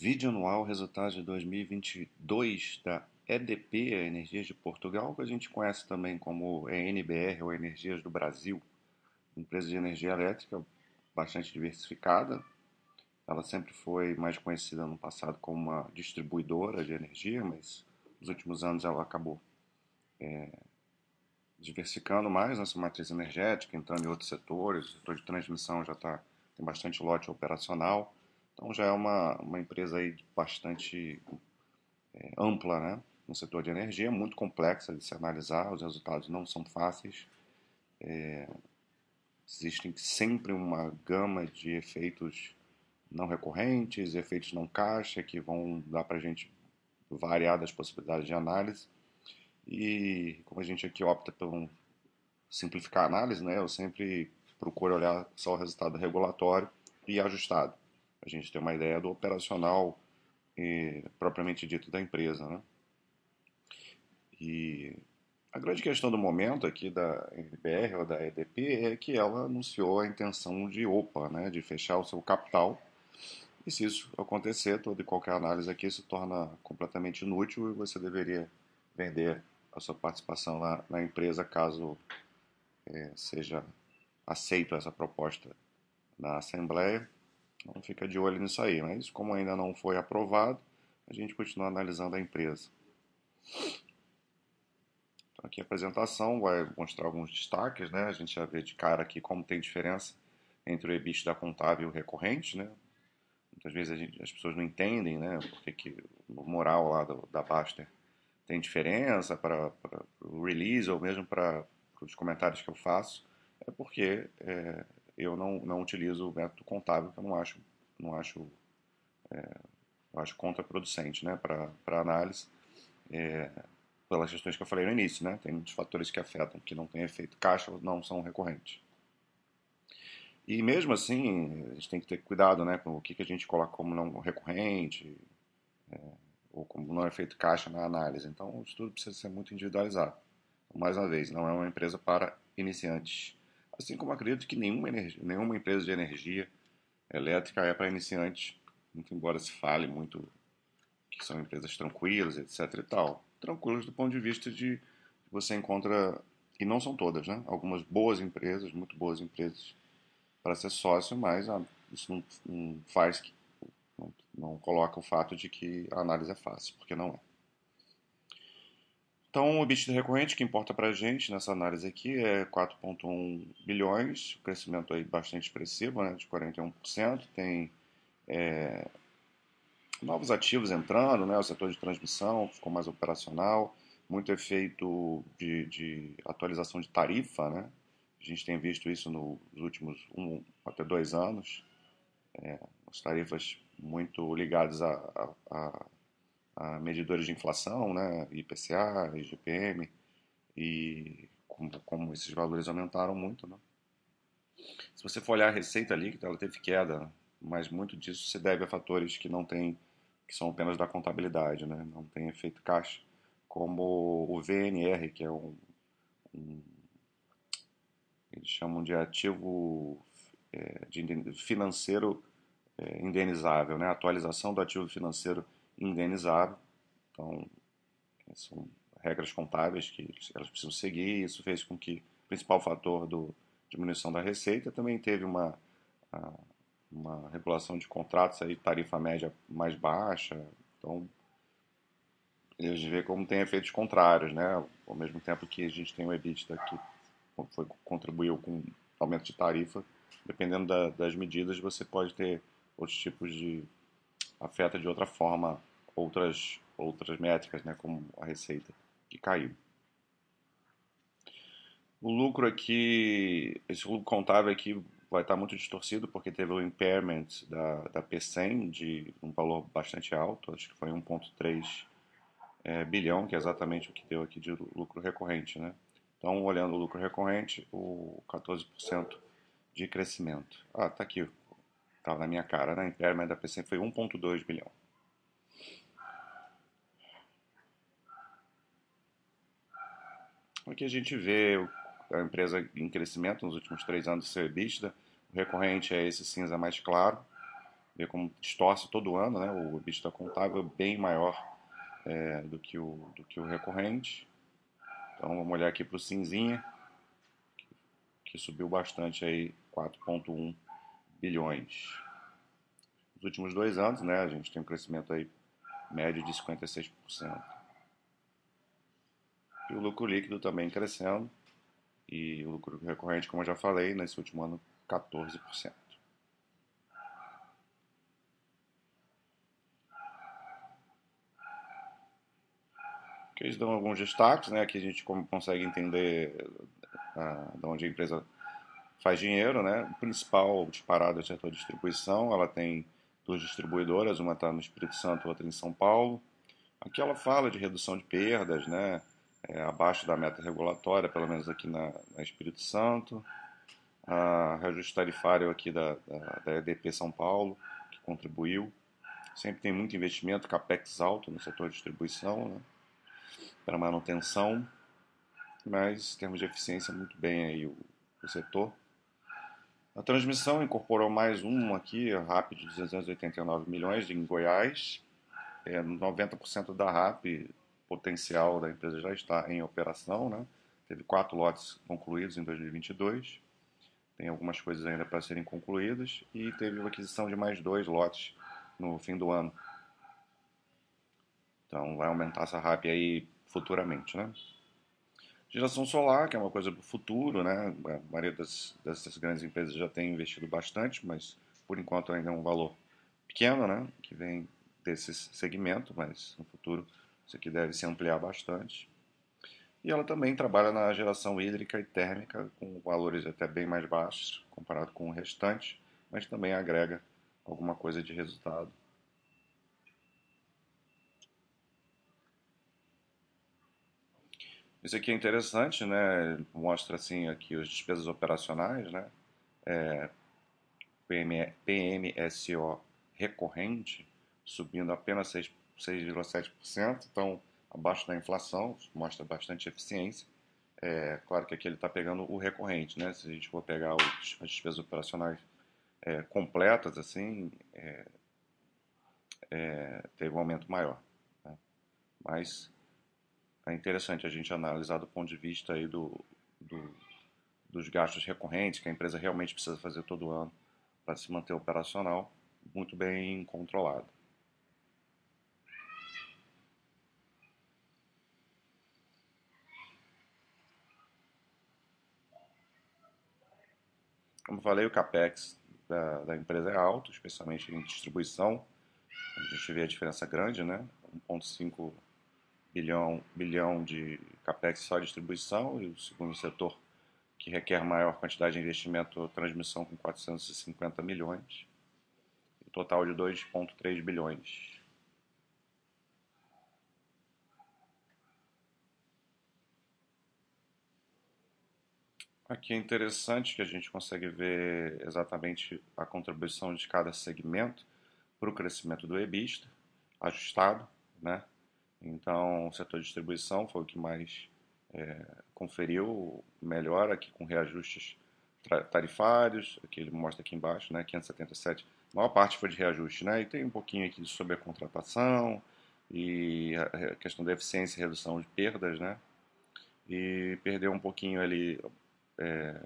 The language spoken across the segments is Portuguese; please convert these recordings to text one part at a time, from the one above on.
Vídeo anual resultados de 2022 da EDP, Energias de Portugal, que a gente conhece também como ENBR ou Energias do Brasil, empresa de energia elétrica bastante diversificada. Ela sempre foi mais conhecida no passado como uma distribuidora de energia, mas nos últimos anos ela acabou é, diversificando mais nessa matriz energética, entrando em outros setores. O setor de transmissão já tá, tem bastante lote operacional então já é uma, uma empresa aí bastante é, ampla, né? No setor de energia, muito complexa de se analisar, os resultados não são fáceis. É, existem sempre uma gama de efeitos não recorrentes, efeitos não caixa, que vão dar para a gente variadas possibilidades de análise. E como a gente aqui opta por simplificar a análise, né, eu sempre procuro olhar só o resultado regulatório e ajustado a gente ter uma ideia do operacional eh, propriamente dito da empresa. Né? E a grande questão do momento aqui da NBR ou da EDP é que ela anunciou a intenção de OPA, né, de fechar o seu capital. E se isso acontecer, toda e qualquer análise aqui se torna completamente inútil e você deveria vender a sua participação na, na empresa caso é, seja aceito essa proposta na Assembleia então fica de olho nisso aí. Mas como ainda não foi aprovado, a gente continua analisando a empresa. Então, aqui a apresentação vai mostrar alguns destaques, né? A gente já vê de cara aqui como tem diferença entre o EBITDA contábil e o recorrente, né? Muitas vezes gente, as pessoas não entendem, né? Porque que o moral lá do, da Baster tem diferença para o release ou mesmo para os comentários que eu faço. É porque é, eu não, não utilizo o método contábil, que eu não acho, não acho, é, acho contraproducente né, para análise, é, pelas questões que eu falei no início. Né? Tem muitos fatores que afetam, que não têm efeito caixa ou não são recorrentes. E mesmo assim, a gente tem que ter cuidado né, com o que, que a gente coloca como não recorrente, é, ou como não efeito caixa na análise. Então, o estudo precisa ser muito individualizado. Mais uma vez, não é uma empresa para iniciantes. Assim como acredito que nenhuma, energia, nenhuma empresa de energia elétrica é para iniciantes, muito embora se fale muito que são empresas tranquilas, etc e tal. Tranquilas do ponto de vista de você encontra, e não são todas, né? Algumas boas empresas, muito boas empresas para ser sócio, mas ah, isso não, não faz, não, não coloca o fato de que a análise é fácil, porque não é. Então, o EBITDA recorrente que importa para a gente nessa análise aqui é 4,1 bilhões, crescimento aí bastante expressivo, né, de 41%. Tem é, novos ativos entrando, né, o setor de transmissão ficou mais operacional, muito efeito de, de atualização de tarifa, né, a gente tem visto isso nos últimos um até dois anos, é, as tarifas muito ligadas a, a a medidores de inflação, né, IPCA, IGPM, e como, como esses valores aumentaram muito. Né. Se você for olhar a receita líquida, ela teve queda, mas muito disso se deve a fatores que não tem, que são apenas da contabilidade, né, não tem efeito caixa, como o VNR, que é um, um eles chamam de ativo é, de financeiro é, indenizável, né, atualização do ativo financeiro indenizável. Então, são regras contábeis que elas precisam seguir. Isso fez com que o principal fator do diminuição da receita também teve uma, uma regulação de contratos aí, tarifa média mais baixa. Então, a gente vê como tem efeitos contrários, né? Ao mesmo tempo que a gente tem o EBITDA que foi, contribuiu com aumento de tarifa, dependendo da, das medidas, você pode ter outros tipos de afeta de outra forma outras, outras métricas, né, como a receita, que caiu. O lucro aqui, esse lucro contábil aqui vai estar muito distorcido porque teve o impairment da, da P100 de um valor bastante alto, acho que foi 1,3 é, bilhão, que é exatamente o que deu aqui de lucro recorrente. Né? Então, olhando o lucro recorrente, o 14% de crescimento. Ah, tá aqui, estava na minha cara, né? Impairment da P100 foi 1,2 bilhão. Aqui a gente vê a empresa em crescimento nos últimos três anos do seu EBITDA. O recorrente é esse cinza mais claro. Ver como distorce todo ano, né? O EBITDA contábil é bem maior é, do, que o, do que o recorrente. Então vamos olhar aqui para o cinzinha, que subiu bastante aí, 4,1 bilhões. Nos últimos dois anos, né, a gente tem um crescimento aí médio de 56%. E o lucro líquido também crescendo. E o lucro recorrente, como eu já falei, nesse último ano, 14%. Que eles dão alguns destaques, né? Aqui a gente consegue entender ah, de onde a empresa faz dinheiro, né? O principal disparado é o setor de distribuição. Ela tem duas distribuidoras, uma está no Espírito Santo, outra em São Paulo. Aqui ela fala de redução de perdas, né? é, abaixo da meta regulatória, pelo menos aqui na, na Espírito Santo. A reajuste tarifário aqui da, da, da, EDP São Paulo, que contribuiu. Sempre tem muito investimento, capex alto no setor de distribuição, né, para manutenção, mas em termos de eficiência, muito bem aí o, o setor. A transmissão incorporou mais um aqui, RAP de 289 milhões em Goiás. É, 90% da RAP potencial da empresa já está em operação, né? Teve quatro lotes concluídos em 2022, tem algumas coisas ainda para serem concluídas e teve a aquisição de mais dois lotes no fim do ano. Então vai aumentar essa RAP aí futuramente, né? Geração solar, que é uma coisa do futuro, né? A maioria das, dessas grandes empresas já tem investido bastante, mas por enquanto ainda é um valor pequeno, né? Que vem desse segmento, mas no futuro isso aqui deve se ampliar bastante. E ela também trabalha na geração hídrica e térmica, com valores até bem mais baixos comparado com o restante, mas também agrega alguma coisa de resultado. Isso aqui é interessante, né? Mostra assim aqui as despesas operacionais, né? É, PM, PMSO recorrente subindo apenas 6 6,7%, então abaixo da inflação, mostra bastante eficiência. É, claro que aqui ele está pegando o recorrente, né? Se a gente for pegar os, as despesas operacionais é, completas, assim, é, é, teve um aumento maior. Né? Mas é interessante a gente analisar do ponto de vista aí do, do, dos gastos recorrentes que a empresa realmente precisa fazer todo ano para se manter operacional, muito bem controlado. Como falei, o capex da, da empresa é alto, especialmente em distribuição. A gente vê a diferença grande, né? 1,5 bilhão, bilhão de capex só distribuição e o segundo setor que requer maior quantidade de investimento transmissão com 450 milhões, total de 2,3 bilhões. Aqui é interessante que a gente consegue ver exatamente a contribuição de cada segmento para o crescimento do EBITDA, ajustado, né? Então, o setor de distribuição foi o que mais é, conferiu melhor aqui com reajustes tarifários, aqui ele mostra aqui embaixo, né, 577, a maior parte foi de reajuste, né, e tem um pouquinho aqui sobre a contratação e a questão da eficiência e redução de perdas, né, e perdeu um pouquinho ali é,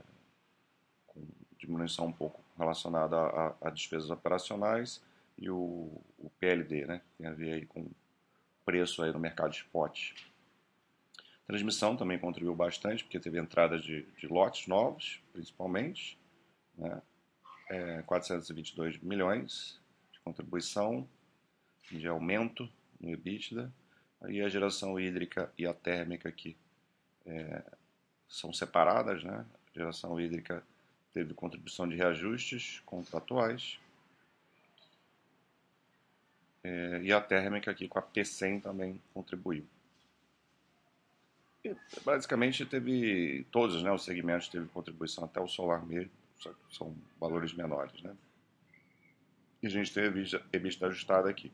diminuição um pouco relacionada a, a, despesas operacionais e o, o, PLD, né? Tem a ver aí com preço aí no mercado de spot. Transmissão também contribuiu bastante, porque teve entrada de, de lotes novos, principalmente, né? É, 422 milhões de contribuição, de aumento no EBITDA, e a geração hídrica e a térmica aqui é, são separadas, né? A geração hídrica teve contribuição de reajustes contratuais. É, e a térmica aqui com a P100 também contribuiu. E, basicamente teve todos né, os segmentos teve contribuição, até o solar mesmo, são valores menores. Né? E a gente teve EBITDA ajustada aqui.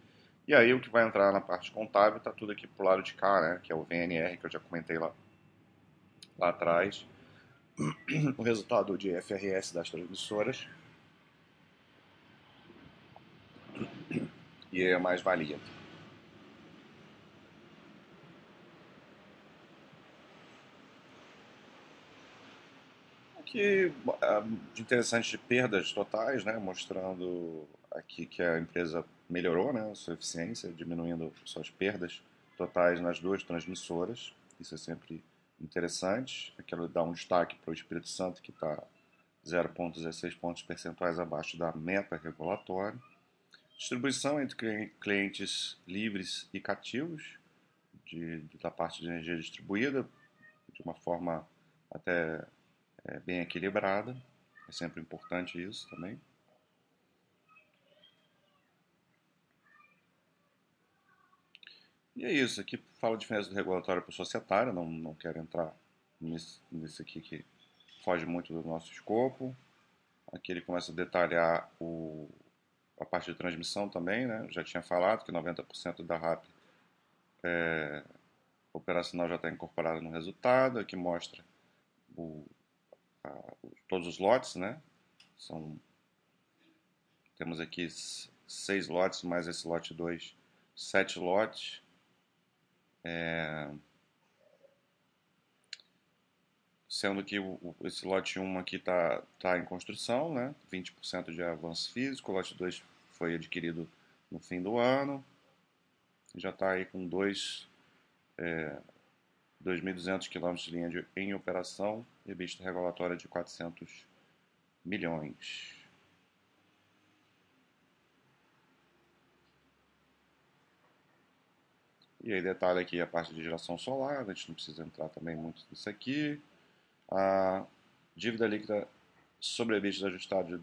E aí o que vai entrar na parte contábil está tudo aqui pro lado de cá, né, que é o VNR, que eu já comentei lá lá atrás, o resultado de FRS das transmissoras. E é mais valia. Aqui de interessante de perdas totais, né, mostrando aqui que a empresa melhorou né, sua eficiência, diminuindo suas perdas totais nas duas transmissoras. Isso é sempre interessante. Eu quero dar um destaque para o Espírito Santo, que está 0,16 pontos percentuais abaixo da meta regulatória. Distribuição entre clientes livres e cativos, de, da parte de energia distribuída, de uma forma até é, bem equilibrada. É sempre importante isso também. E é isso, aqui fala a diferença do regulatório para o societário, não, não quero entrar nesse, nesse aqui que foge muito do nosso escopo. Aqui ele começa a detalhar o, a parte de transmissão também, né? Já tinha falado que 90% da RAP é, operacional já está incorporada no resultado. Aqui mostra o, a, todos os lotes, né? São, temos aqui seis lotes, mais esse lote 2, sete lotes. É, sendo que o, esse lote 1 aqui está tá em construção, né? 20% de avanço físico, lote 2 foi adquirido no fim do ano, já está aí com dois, é, 2.200 km de linha de, em operação e vista regulatória de 400 milhões. E aí detalhe aqui a parte de geração solar, a gente não precisa entrar também muito nisso aqui. A dívida líquida sobre a EBITDA ajustada de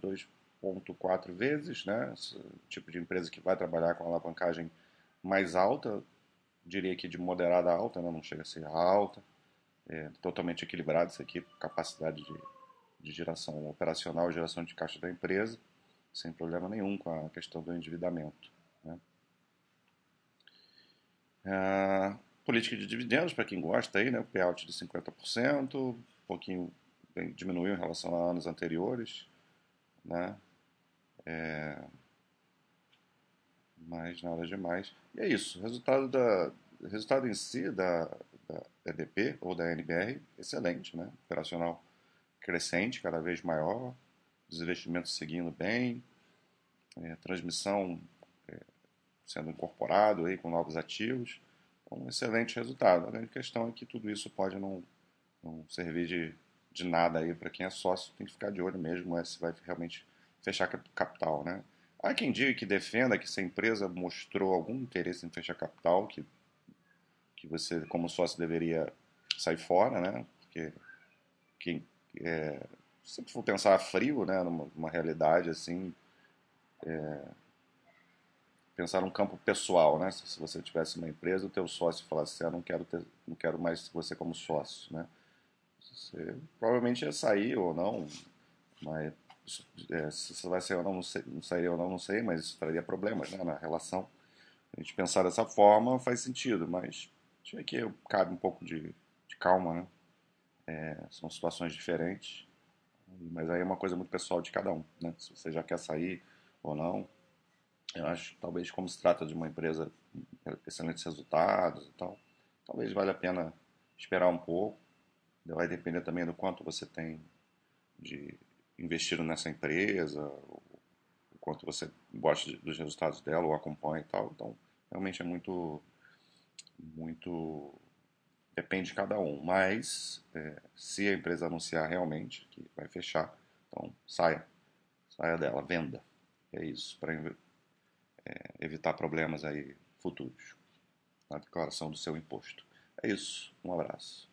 2,4 vezes, né? Esse tipo de empresa que vai trabalhar com alavancagem mais alta, diria que de moderada alta, né? não chega a ser alta, é totalmente equilibrado isso aqui, capacidade de, de geração operacional, geração de caixa da empresa, sem problema nenhum com a questão do endividamento. Né? Ah, política de dividendos, para quem gosta aí, né, o payout de 50%, um pouquinho diminuiu em relação a anos anteriores, né, é, mas nada demais. E é isso, resultado, da, resultado em si da, da EDP ou da NBR, excelente, né, operacional crescente, cada vez maior, os investimentos seguindo bem, é, transmissão sendo incorporado aí com novos ativos. Um excelente resultado. A grande questão é que tudo isso pode não, não servir de, de nada aí para quem é sócio. Tem que ficar de olho mesmo é se vai realmente fechar capital, né? Há quem diga que defenda que se a empresa mostrou algum interesse em fechar capital, que, que você, como sócio, deveria sair fora, né? Porque quem, é, se for pensar frio, né, numa, numa realidade assim, é, pensar num campo pessoal, né? Se você tivesse uma empresa, o teu sócio falasse, ah, não quero ter, não quero mais você como sócio, né? Você provavelmente ia sair ou não, mas se você vai sair ou não, não, sei, não sairia ou não, não sei, mas isso traria problemas né, na relação. A gente pensar dessa forma faz sentido, mas acho que cabe um pouco de, de calma, né? É, são situações diferentes, mas aí é uma coisa muito pessoal de cada um, né? Se você já quer sair ou não, eu acho que talvez como se trata de uma empresa com excelentes resultados e tal, talvez valha a pena esperar um pouco. Vai depender também do quanto você tem de investido nessa empresa, o quanto você gosta dos resultados dela ou acompanha e tal. Então, realmente é muito, muito depende de cada um. Mas é, se a empresa anunciar realmente que vai fechar, então saia, saia dela, venda. É isso. Para é, evitar problemas aí futuros na declaração do seu imposto. É isso. Um abraço.